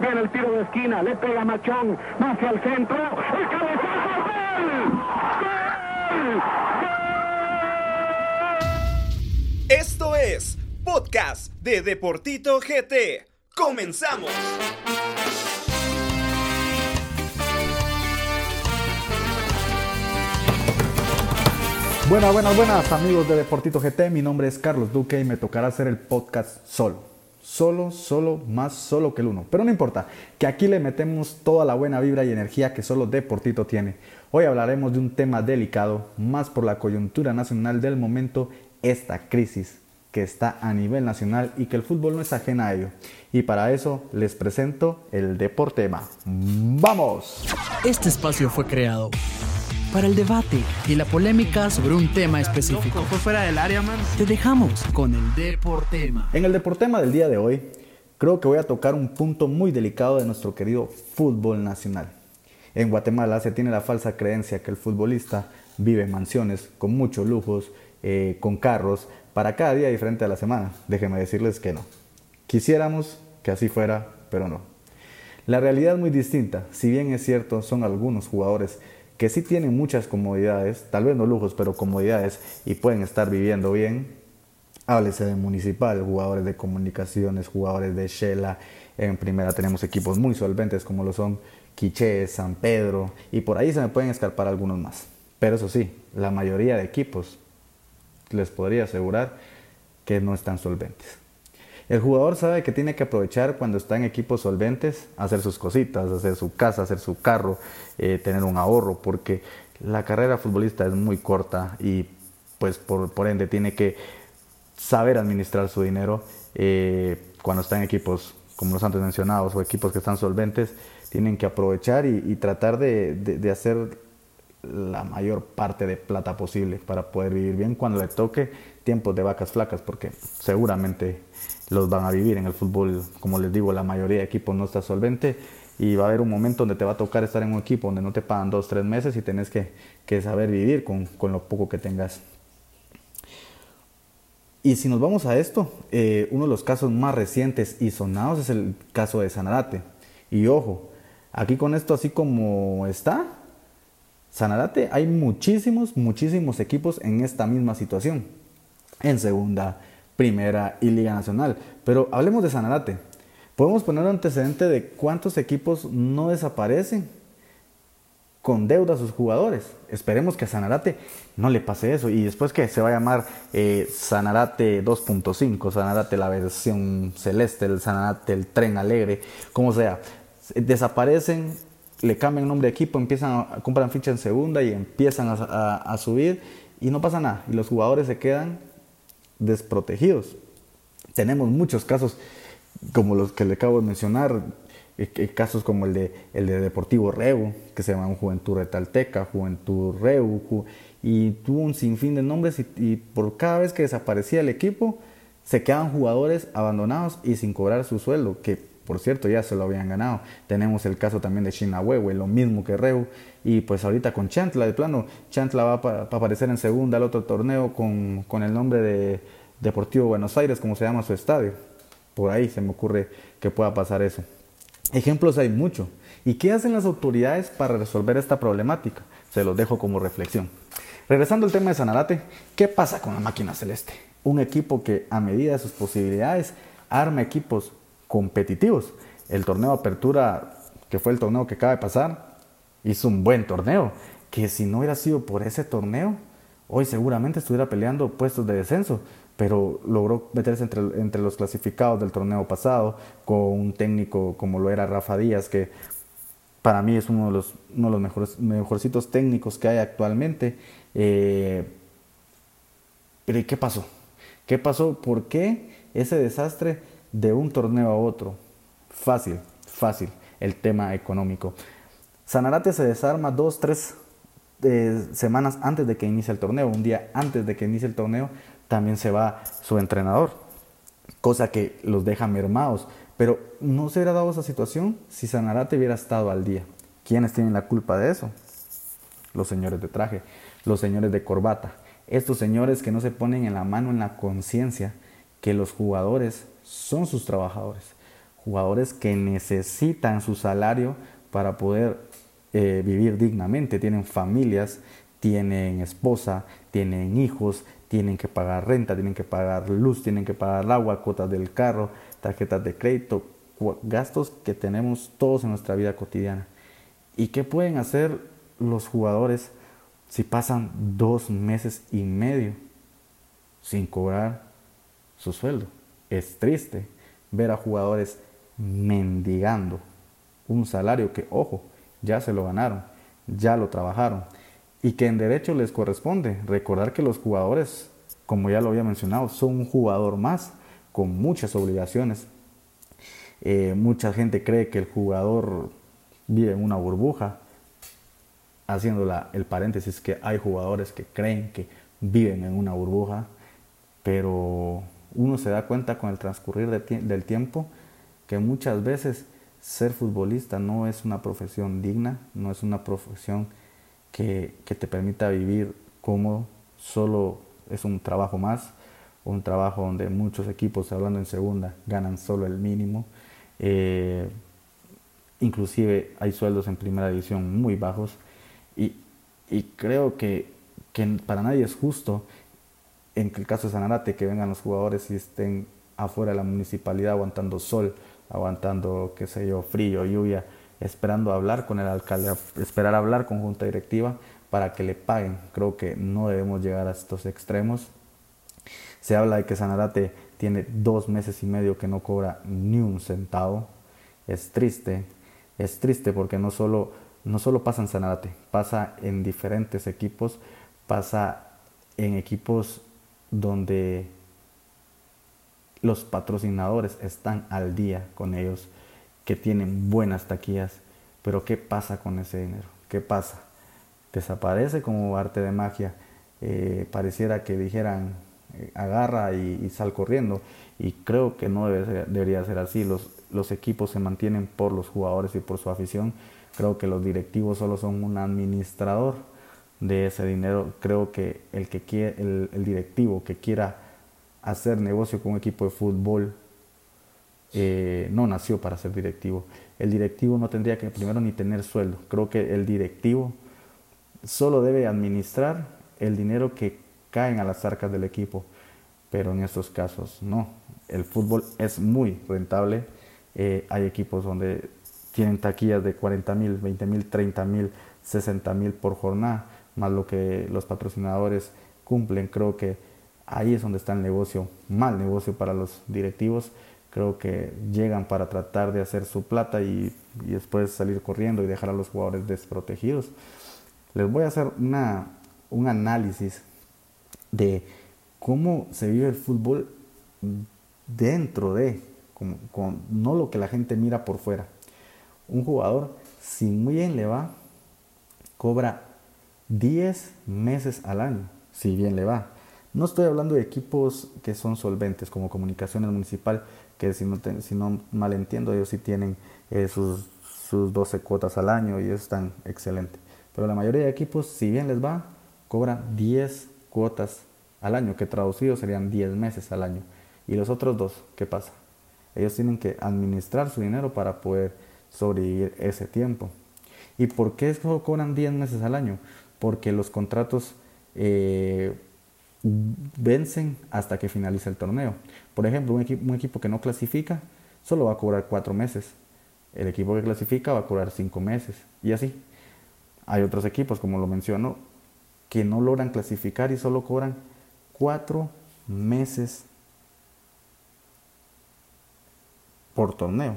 Viene el tiro de esquina, le pega Machón, hacia el centro, el cabezazo, ¡gol! ¡Gol! Esto es Podcast de Deportito GT. ¡Comenzamos! Buenas, buenas, buenas amigos de Deportito GT. Mi nombre es Carlos Duque y me tocará hacer el podcast solo. Solo, solo, más solo que el uno. Pero no importa, que aquí le metemos toda la buena vibra y energía que solo Deportito tiene. Hoy hablaremos de un tema delicado, más por la coyuntura nacional del momento, esta crisis que está a nivel nacional y que el fútbol no es ajena a ello. Y para eso les presento el Deportema. ¡Vamos! Este espacio fue creado para el debate y la polémica sobre un tema específico. Fue fuera del área, man. Te dejamos con el Deportema. En el Deportema del día de hoy, creo que voy a tocar un punto muy delicado de nuestro querido fútbol nacional. En Guatemala se tiene la falsa creencia que el futbolista vive en mansiones con muchos lujos, eh, con carros, para cada día diferente de la semana. Déjenme decirles que no. Quisiéramos que así fuera, pero no. La realidad es muy distinta. Si bien es cierto, son algunos jugadores que sí tienen muchas comodidades, tal vez no lujos, pero comodidades y pueden estar viviendo bien. Háblese de municipal, jugadores de comunicaciones, jugadores de Shela. En primera tenemos equipos muy solventes como lo son Quiché, San Pedro y por ahí se me pueden escapar algunos más. Pero eso sí, la mayoría de equipos les podría asegurar que no están solventes. El jugador sabe que tiene que aprovechar cuando está en equipos solventes, hacer sus cositas, hacer su casa, hacer su carro, eh, tener un ahorro, porque la carrera futbolista es muy corta y pues por, por ende tiene que saber administrar su dinero eh, cuando está en equipos como los antes mencionados o equipos que están solventes, tienen que aprovechar y, tratar de hacer la mayor parte de plata posible para poder vivir bien cuando le toque tiempos de vacas flacas, porque seguramente los van a vivir en el fútbol, como les digo, la mayoría de equipos no está solvente y va a haber un momento donde te va a tocar estar en un equipo donde no te pagan dos, tres meses y tenés que, saber vivir con, con, lo poco que tengas. Y si nos vamos a esto, eh, uno de los casos más recientes y sonados es el caso de Sanarate. Y ojo, aquí con esto así como está, Sanarate hay muchísimos, muchísimos equipos en esta misma situación. En segunda, primera y liga nacional. Pero hablemos de Sanarate. Podemos poner un antecedente de cuántos equipos no desaparecen con deuda a sus jugadores. Esperemos que a Sanarate no le pase eso. Y después que se va a llamar eh, Sanarate 2.5, Sanarate la versión celeste, el Sanarate el tren alegre, como sea. Desaparecen, le cambian nombre de equipo, empiezan a, compran ficha en segunda y empiezan a, a, a subir y no pasa nada. Y los jugadores se quedan desprotegidos. Tenemos muchos casos como los que le acabo de mencionar, casos como el de, el de Deportivo Reu, que se llama Juventud Retalteca, Juventud Reu, y tuvo un sinfín de nombres y, y, por cada vez que desaparecía el equipo, se quedaban jugadores abandonados y sin cobrar su sueldo, que por cierto ya se lo habían ganado. Tenemos el caso también de Chinahuehue, lo mismo que Reu, y pues ahorita con Chantla, de plano, Chantla va a aparecer en segunda al otro torneo con, con el nombre de Deportivo Buenos Aires, como se llama su estadio. Por ahí se me ocurre que pueda pasar eso. Ejemplos hay mucho. ¿Y qué hacen las autoridades para resolver esta problemática? Se los dejo como reflexión. Regresando al tema de Sanarate, ¿qué pasa con la máquina celeste? Un equipo que a medida de sus posibilidades arma equipos competitivos. El torneo Apertura, que fue el torneo que acaba de pasar, hizo un buen torneo, que si no hubiera sido por ese torneo, hoy seguramente estuviera peleando puestos de descenso, pero logró meterse entre, los clasificados del torneo pasado con un técnico como lo era Rafa Díaz, que para mí es uno de los, uno de los mejores, mejorcitos técnicos que hay actualmente. Eh, pero ¿y qué pasó? ¿Qué pasó? ¿Por qué ese desastre de un torneo a otro? Fácil, fácil, el tema económico. Sanarate se desarma dos, tres eh, semanas antes de que inicie el torneo, un día antes de que inicie el torneo, también se va su entrenador, cosa que los deja mermados. Pero no se hubiera dado esa situación si Sanarate hubiera estado al día. ¿Quiénes tienen la culpa de eso? Los señores de traje, los señores de corbata. Estos señores que no se ponen en la mano en la conciencia que los jugadores son sus trabajadores. jugadores que necesitan su salario para poder eh, vivir dignamente, tienen familias, tienen esposa, tienen hijos, tienen que pagar renta, tienen que pagar luz, tienen que pagar agua, cuotas del carro, tarjetas de crédito, gastos que tenemos todos en nuestra vida cotidiana. ¿Y qué pueden hacer los jugadores si pasan dos meses y medio sin cobrar su sueldo? Es triste ver a jugadores mendigando un salario que, ojo, ya se lo ganaron, ya lo trabajaron y que en derecho les corresponde. Recordar que los jugadores, como ya lo había mencionado, son un jugador más con muchas obligaciones. Eh, mucha gente cree que el jugador vive en una burbuja, haciendo el paréntesis que hay jugadores que creen que viven en una burbuja, pero uno se da cuenta con el transcurrir del tiempo que muchas veces ser futbolista no es una profesión digna, no es una profesión que, te permita vivir cómodo, solo es un trabajo más, un trabajo donde muchos equipos, hablando en segunda, ganan solo el mínimo. Eh, inclusive hay sueldos en primera división muy bajos y, creo que, que, para nadie es justo en el caso de Sanarate que vengan los jugadores y estén afuera de la municipalidad aguantando sol, aguantando, qué sé yo, frío, lluvia, esperando hablar con el alcalde, esperar hablar con junta directiva para que le paguen. Creo que no debemos llegar a estos extremos. Se habla de que Sanarate tiene dos meses y medio que no cobra ni un centavo. Es triste, es triste porque no solo, no solo pasa en Sanarate, pasa en diferentes equipos, pasa en equipos donde los patrocinadores están al día con ellos, que tienen buenas taquillas, pero ¿qué pasa con ese dinero? ¿Qué pasa? Desaparece como arte de magia. Eh, pareciera que dijeran eh, agarra y, sal corriendo y creo que no debería ser así. Los, los equipos se mantienen por los jugadores y por su afición. Creo que los directivos solo son un administrador de ese dinero. Creo que el, que quiere, el directivo que quiera hacer negocio con un equipo de fútbol eh, no nació para ser directivo. El directivo no tendría que primero ni tener sueldo. Creo que el directivo solo debe administrar el dinero que caen a las arcas del equipo. Pero en estos casos no. El fútbol es muy rentable. Eh, hay equipos donde tienen taquillas de 40 mil, 20 mil, 30 mil, 60 mil por jornada, más lo que los patrocinadores cumplen. Creo que ahí es donde está el negocio, mal negocio para los directivos. Creo que llegan para tratar de hacer su plata y, después salir corriendo y dejar a los jugadores desprotegidos. Les voy a hacer una, un análisis de cómo se vive el fútbol dentro de, con, no lo que la gente mira por fuera. Un jugador, si muy bien le va, cobra 10 meses al año, si bien le va. No estoy hablando de equipos que son solventes como Comunicaciones Municipal, que si no, si no mal entiendo, ellos sí tienen eh, sus, sus 12 cuotas al año y eso están excelente. Pero la mayoría de equipos, si bien les va, cobran 10 cuotas al año, que traducido serían 10 meses al año. Y los otros dos, ¿qué pasa? Ellos tienen que administrar su dinero para poder sobrevivir ese tiempo. ¿Y por qué cobran 10 meses al año? Porque los contratos eh, vencen hasta que finalice el torneo. Por ejemplo, un un equipo que no clasifica solo va a cobrar cuatro meses. El equipo que clasifica va a cobrar cinco meses. Y así. Hay otros equipos, como lo menciono, que no logran clasificar y solo cobran cuatro meses por torneo.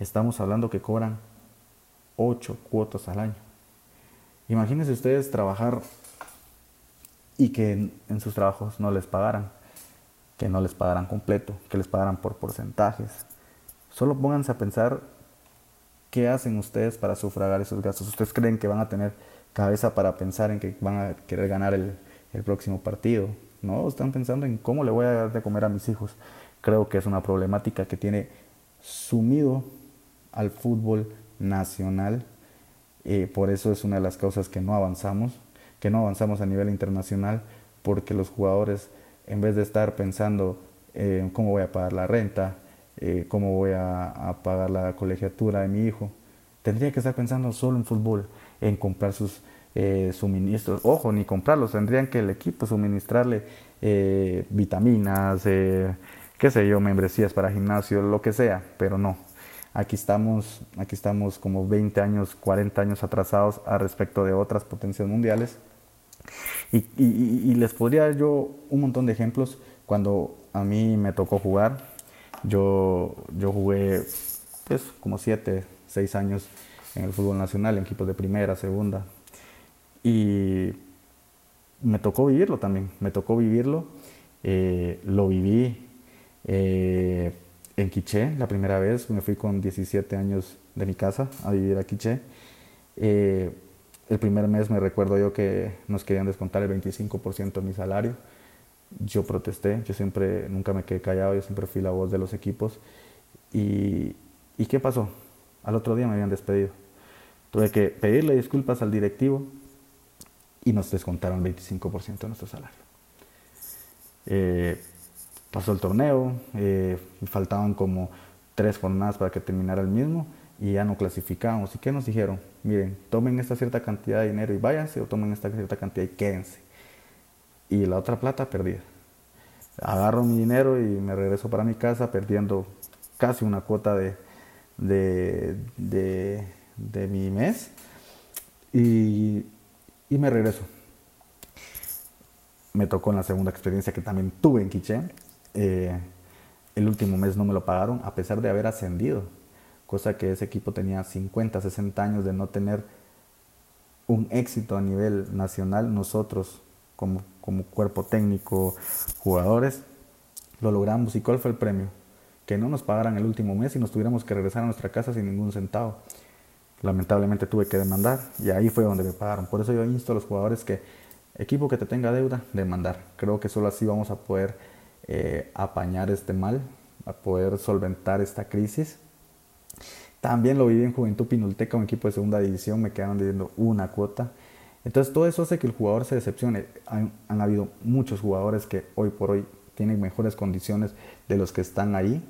Estamos hablando que cobran ocho cuotas al año. Imagínense ustedes trabajar y que en, sus trabajos no les pagaran, que no les pagaran completo, que les pagaran por porcentajes. Solo pónganse a pensar qué hacen ustedes para sufragar esos gastos. ¿Ustedes creen que van a tener cabeza para pensar en que van a querer ganar el, el próximo partido? No, están pensando en cómo le voy a dar de comer a mis hijos. Creo que es una problemática que tiene sumido al fútbol nacional. Eh, por eso es una de las causas que no avanzamos que no avanzamos a nivel internacional porque los jugadores, en vez de estar pensando en cómo voy a pagar la renta, eh, cómo voy a, pagar la colegiatura de mi hijo. Tendría que estar pensando solo en fútbol, en comprar sus eh, suministros. Ojo, ni comprarlos, tendrían que el equipo suministrarle eh, vitaminas, qué sé yo, membresías para gimnasio, lo que sea, pero no. Aquí estamos, aquí estamos como 20 años, 40 años atrasados a respecto de otras potencias mundiales. Y, les podría yo un montón de ejemplos cuando a mí me tocó jugar yo, yo jugué pues, como 7, 6 años en el fútbol nacional, en equipos de primera, segunda. Y me tocó vivirlo también, me tocó vivirlo. Eh, lo viví eh, en Quiché la primera vez, me fui con 17 años de mi casa a vivir a Quiché. Eh, el primer mes me recuerdo yo que nos querían descontar el 25% de mi salario yo protesté, yo siempre, nunca me quedé callado, yo siempre fui la voz de los equipos. ¿Y, ¿y qué pasó? Al otro día me habían despedido. Tuve que pedirle disculpas al directivo y nos descontaron 25% de nuestro salario. Eh, pasó el torneo, eh, faltaban como tres jornadas para que terminara el mismo y ya no clasificamos. ¿Y qué nos dijeron? Miren, tomen esta cierta cantidad de dinero y váyanse o tomen esta cierta cantidad y quédense y la otra plata perdida. Agarro mi dinero y me regreso para mi casa perdiendo casi una cuota de, de, mi mes y, me regreso. Me tocó en la segunda experiencia que también tuve en Quiché. Eh, el último mes no me lo pagaron a pesar de haber ascendido, cosa que ese equipo tenía 50, 60 años de no tener un éxito a nivel nacional. Nosotros como como cuerpo técnico, jugadores, lo logramos. ¿Y cuál fue el premio? Que no nos pagaran el último mes y nos tuviéramos que regresar a nuestra casa sin ningún centavo. Lamentablemente tuve que demandar y ahí fue donde me pagaron. Por eso yo insto a los jugadores que equipo que te tenga deuda, demandar. Creo que solo así vamos a poder eh, apañar este mal, a poder solventar esta crisis. También lo viví en Juventud Pinulteca, un equipo de segunda división, me quedaron debiendo una cuota entonces todo eso hace que el jugador se decepcione. Han, habido muchos jugadores que hoy por hoy tienen mejores condiciones de los que están ahí,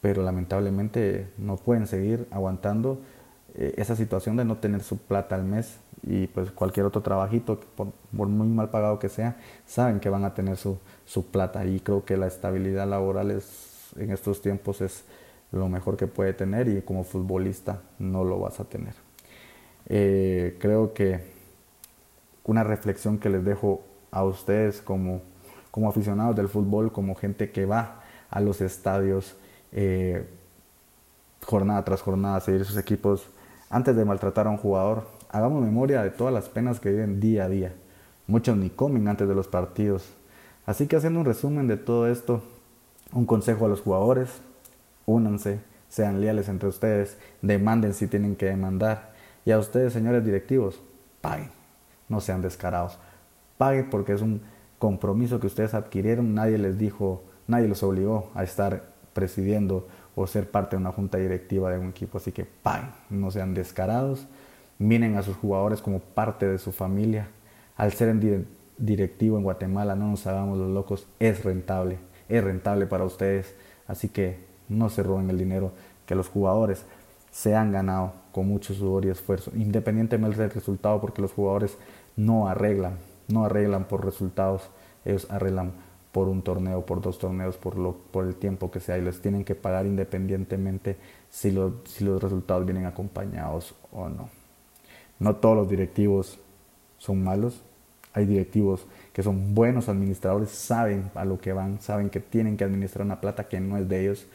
pero lamentablemente no pueden seguir aguantando eh, esa situación de no tener su plata al mes y pues cualquier otro trabajito, por, muy mal pagado que sea, saben que van a tener su, su plata y creo que la estabilidad laboral es, en estos tiempos es lo mejor que puede tener y como futbolista no lo vas a tener. Eh, creo que una reflexión que les dejo a ustedes como, como aficionados del fútbol, como gente que va a los estadios eh, jornada tras jornada a seguir sus equipos, antes de maltratar a un jugador, hagamos memoria de todas las penas que viven día a día. Muchos ni comen antes de los partidos. Así que haciendo un resumen de todo esto, un consejo a los jugadores, únanse, sean leales entre ustedes, demanden si tienen que demandar. Y a ustedes, señores directivos, paguen no sean descarados. Pague porque es un compromiso que ustedes adquirieron, nadie les dijo, nadie los obligó a estar presidiendo o ser parte de una junta directiva de un equipo, así que paguen, no sean descarados, miren a sus jugadores como parte de su familia. Al ser en directivo en Guatemala, no nos hagamos los locos, es rentable, es rentable para ustedes, así que no se roben el dinero que los jugadores se han ganado con mucho sudor y esfuerzo, independientemente del resultado, porque los jugadores no arreglan, no arreglan por resultados, ellos arreglan por un torneo, por dos torneos, por, lo, por el tiempo que sea, y les tienen que pagar independientemente si, si los resultados vienen acompañados o no. No todos los directivos son malos, hay directivos que son buenos administradores, saben a lo que van, saben que tienen que administrar una plata que no es de ellos.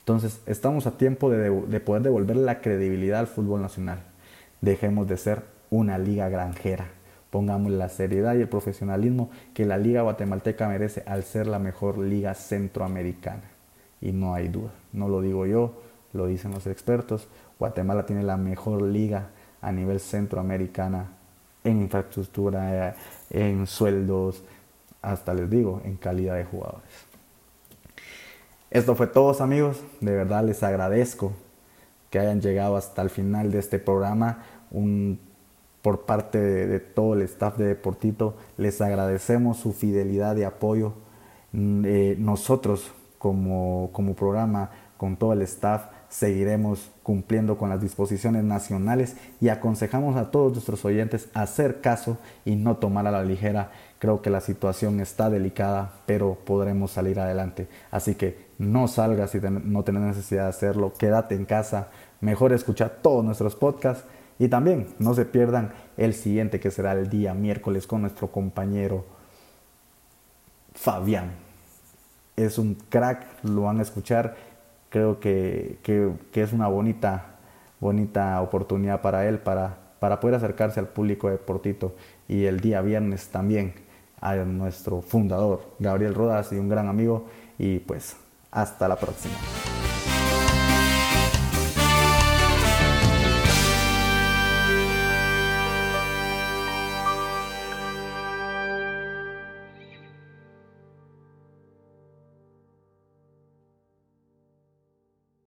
Entonces, estamos a tiempo de, de poder devolver la credibilidad al fútbol nacional. Dejemos de ser una liga granjera pongamos la seriedad y el profesionalismo que la liga guatemalteca merece al ser la mejor liga centroamericana. Y no hay duda, no lo digo yo, lo dicen los expertos, Guatemala tiene la mejor liga a nivel centroamericana en infraestructura, en sueldos, hasta les digo, en calidad de jugadores. Esto fue todo amigos, de verdad les agradezco que hayan llegado hasta el final de este programa, un por parte de, todo el staff de Deportito. Les agradecemos su fidelidad y apoyo. Mm, eh, nosotros como, como programa con todo el staff, seguiremos cumpliendo con las disposiciones nacionales y aconsejamos a todos nuestros oyentes hacer caso y no tomar a la ligera. Creo que la situación está delicada, pero podremos salir adelante. Así que no salgas si no tienes necesidad de hacerlo, quédate en casa, mejor escuchar todos nuestros podcasts y también no se pierdan el siguiente que será el día miércoles con nuestro compañero Fabián. Es un crack, lo van a escuchar creo que, es una bonita, bonita oportunidad para él, para, para poder acercarse al público de Portito. Y el día viernes también a nuestro fundador, Gabriel Rodas, y un gran amigo. Y pues hasta la próxima.